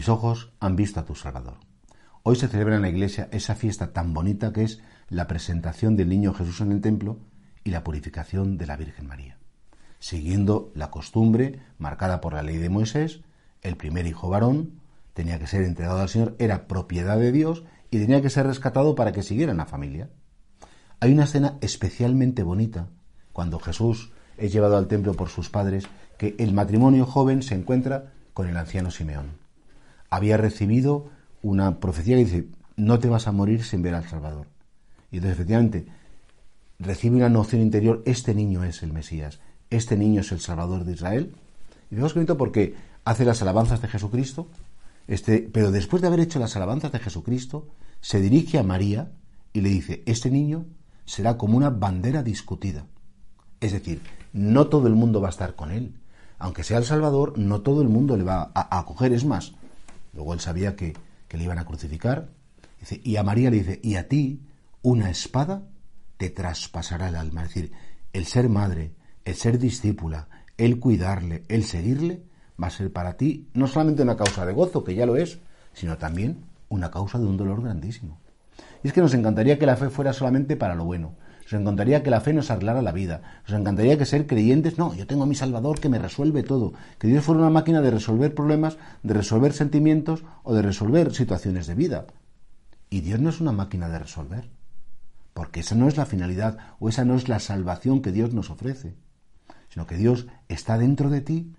mis ojos han visto a tu Salvador. Hoy se celebra en la iglesia esa fiesta tan bonita que es la presentación del niño Jesús en el templo y la purificación de la Virgen María. Siguiendo la costumbre marcada por la ley de Moisés, el primer hijo varón tenía que ser entregado al Señor, era propiedad de Dios y tenía que ser rescatado para que siguiera en la familia. Hay una escena especialmente bonita cuando Jesús es llevado al templo por sus padres, que el matrimonio joven se encuentra con el anciano Simeón. Había recibido una profecía que dice, no te vas a morir sin ver al Salvador. Y entonces efectivamente recibe una noción interior, este niño es el Mesías, este niño es el Salvador de Israel. Y vemos bonito porque hace las alabanzas de Jesucristo, este, pero después de haber hecho las alabanzas de Jesucristo, se dirige a María y le dice, este niño será como una bandera discutida. Es decir, no todo el mundo va a estar con él. Aunque sea el Salvador, no todo el mundo le va a, acoger. Es más, luego él sabía que, que le iban a crucificar. Dice, y a María le dice, y a ti una espada te traspasará el alma. Es decir, el ser madre, el ser discípula, el cuidarle, el seguirle, va a ser para ti no solamente una causa de gozo, que ya lo es, sino también una causa de un dolor grandísimo. Y es que nos encantaría que la fe fuera solamente para lo bueno. Nos encantaría que la fe nos arreglara la vida. Nos encantaría que ser creyentes, no, yo tengo a mi Salvador que me resuelve todo. Que Dios fuera una máquina de resolver problemas, de resolver sentimientos o de resolver situaciones de vida. Y Dios no es una máquina de resolver. Porque esa no es la finalidad o esa no es la salvación que Dios nos ofrece. Sino que Dios está dentro de ti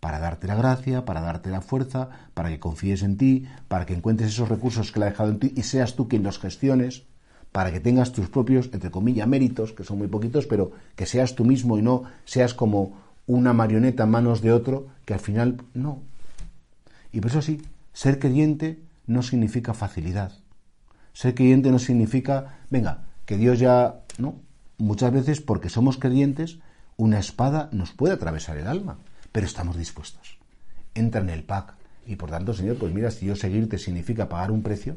para darte la gracia, para darte la fuerza, para que confíes en ti, para que encuentres esos recursos que le ha dejado en ti y seas tú quien los gestiones, para que tengas tus propios, entre comillas, méritos, que son muy poquitos, pero que seas tú mismo y no seas como una marioneta en manos de otro, que al final no. Y por eso sí, ser creyente no significa facilidad. Ser creyente no significa, venga, que Dios ya, no. Muchas veces porque somos creyentes, una espada nos puede atravesar el alma pero estamos dispuestos. Entra en el pack y por tanto, Señor, pues mira, si yo seguirte significa pagar un precio,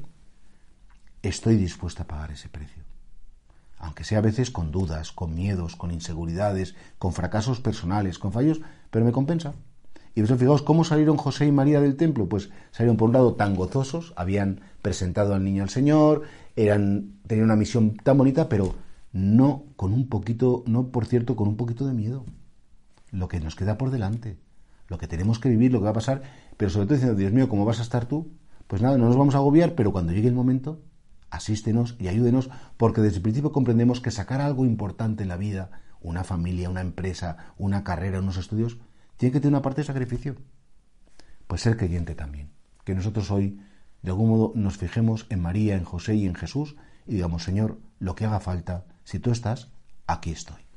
estoy dispuesto a pagar ese precio. Aunque sea a veces con dudas, con miedos, con inseguridades, con fracasos personales, con fallos, pero me compensa. Y vosotros fijaos cómo salieron José y María del templo. Pues salieron por un lado tan gozosos, habían presentado al niño al Señor, eran, tenían una misión tan bonita, pero no con un poquito, no por cierto, con un poquito de miedo lo que nos queda por delante, lo que tenemos que vivir, lo que va a pasar, pero sobre todo diciendo, Dios mío, ¿cómo vas a estar tú? Pues nada, no nos vamos a agobiar, pero cuando llegue el momento, asístenos y ayúdenos, porque desde el principio comprendemos que sacar algo importante en la vida, una familia, una empresa, una carrera, unos estudios, tiene que tener una parte de sacrificio. Pues ser creyente también. Que nosotros hoy, de algún modo, nos fijemos en María, en José y en Jesús y digamos, Señor, lo que haga falta, si tú estás, aquí estoy.